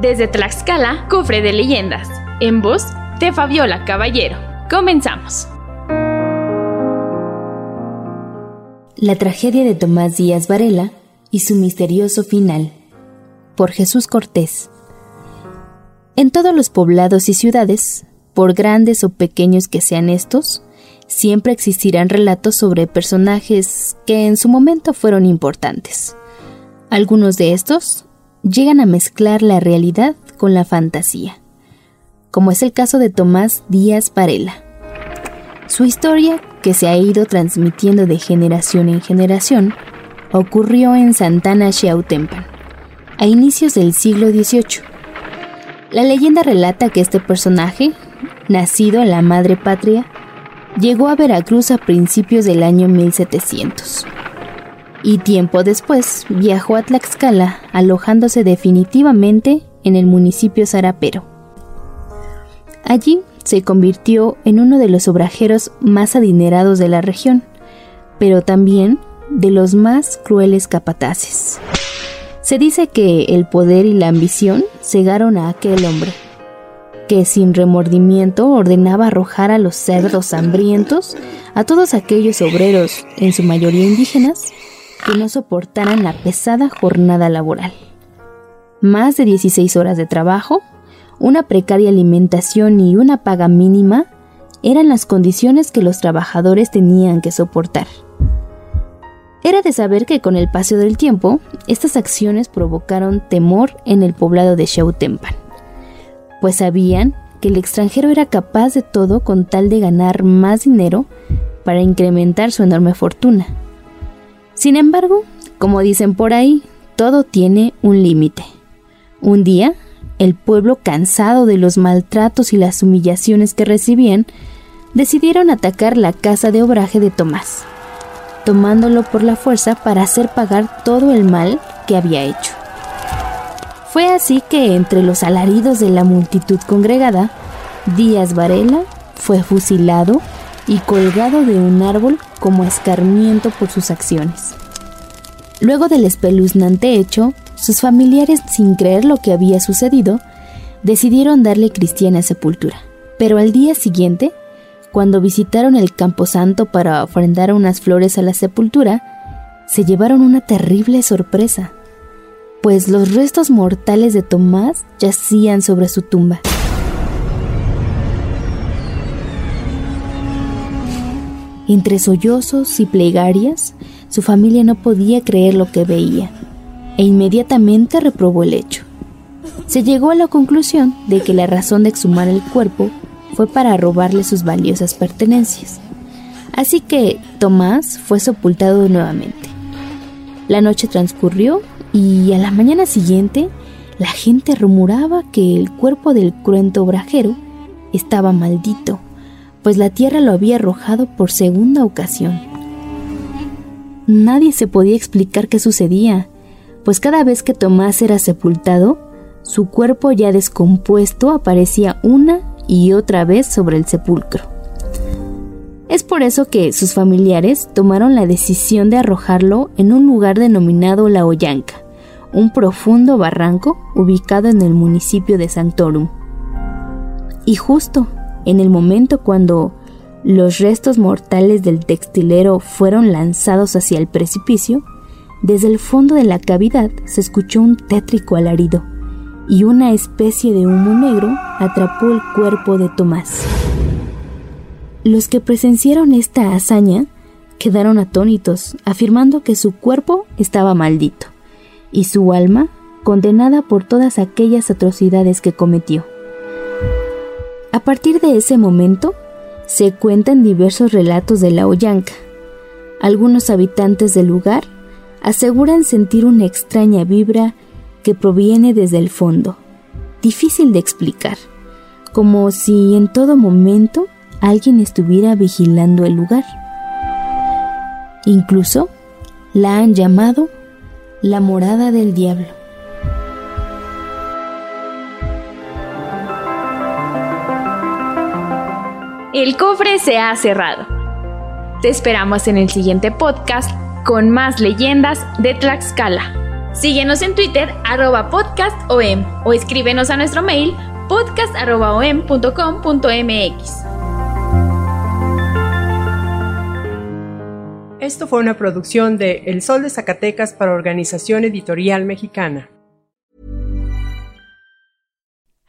Desde Tlaxcala, Cofre de Leyendas, en voz de Fabiola Caballero. Comenzamos. La tragedia de Tomás Díaz Varela y su misterioso final. Por Jesús Cortés. En todos los poblados y ciudades, por grandes o pequeños que sean estos, siempre existirán relatos sobre personajes que en su momento fueron importantes. Algunos de estos llegan a mezclar la realidad con la fantasía, como es el caso de Tomás Díaz Varela. Su historia, que se ha ido transmitiendo de generación en generación, ocurrió en Santana Xiautempan, a inicios del siglo XVIII. La leyenda relata que este personaje, nacido en la madre patria, llegó a Veracruz a principios del año 1700 y tiempo después viajó a Tlaxcala, alojándose definitivamente en el municipio zarapero. Allí se convirtió en uno de los obrajeros más adinerados de la región, pero también de los más crueles capataces. Se dice que el poder y la ambición cegaron a aquel hombre, que sin remordimiento ordenaba arrojar a los cerdos hambrientos, a todos aquellos obreros, en su mayoría indígenas, que no soportaran la pesada jornada laboral. Más de 16 horas de trabajo, una precaria alimentación y una paga mínima eran las condiciones que los trabajadores tenían que soportar. Era de saber que con el paso del tiempo, estas acciones provocaron temor en el poblado de Xautempan, pues sabían que el extranjero era capaz de todo con tal de ganar más dinero para incrementar su enorme fortuna. Sin embargo, como dicen por ahí, todo tiene un límite. Un día, el pueblo, cansado de los maltratos y las humillaciones que recibían, decidieron atacar la casa de obraje de Tomás, tomándolo por la fuerza para hacer pagar todo el mal que había hecho. Fue así que entre los alaridos de la multitud congregada, Díaz Varela fue fusilado y colgado de un árbol como escarmiento por sus acciones. Luego del espeluznante hecho, sus familiares, sin creer lo que había sucedido, decidieron darle cristiana sepultura. Pero al día siguiente, cuando visitaron el camposanto para ofrendar unas flores a la sepultura, se llevaron una terrible sorpresa, pues los restos mortales de Tomás yacían sobre su tumba. Entre sollozos y plegarias, su familia no podía creer lo que veía e inmediatamente reprobó el hecho. Se llegó a la conclusión de que la razón de exhumar el cuerpo fue para robarle sus valiosas pertenencias. Así que Tomás fue sepultado nuevamente. La noche transcurrió y a la mañana siguiente la gente rumoraba que el cuerpo del cruento obrajero estaba maldito pues la tierra lo había arrojado por segunda ocasión. Nadie se podía explicar qué sucedía, pues cada vez que Tomás era sepultado, su cuerpo ya descompuesto aparecía una y otra vez sobre el sepulcro. Es por eso que sus familiares tomaron la decisión de arrojarlo en un lugar denominado La Ollanca, un profundo barranco ubicado en el municipio de Santorum. Y justo en el momento cuando los restos mortales del textilero fueron lanzados hacia el precipicio, desde el fondo de la cavidad se escuchó un tétrico alarido y una especie de humo negro atrapó el cuerpo de Tomás. Los que presenciaron esta hazaña quedaron atónitos, afirmando que su cuerpo estaba maldito y su alma condenada por todas aquellas atrocidades que cometió. A partir de ese momento, se cuentan diversos relatos de la Ollanca. Algunos habitantes del lugar aseguran sentir una extraña vibra que proviene desde el fondo, difícil de explicar, como si en todo momento alguien estuviera vigilando el lugar. Incluso la han llamado la morada del diablo. El cofre se ha cerrado. Te esperamos en el siguiente podcast con más leyendas de Tlaxcala. Síguenos en Twitter arroba podcastom o escríbenos a nuestro mail podcast.om.com.mx. Esto fue una producción de El Sol de Zacatecas para Organización Editorial Mexicana.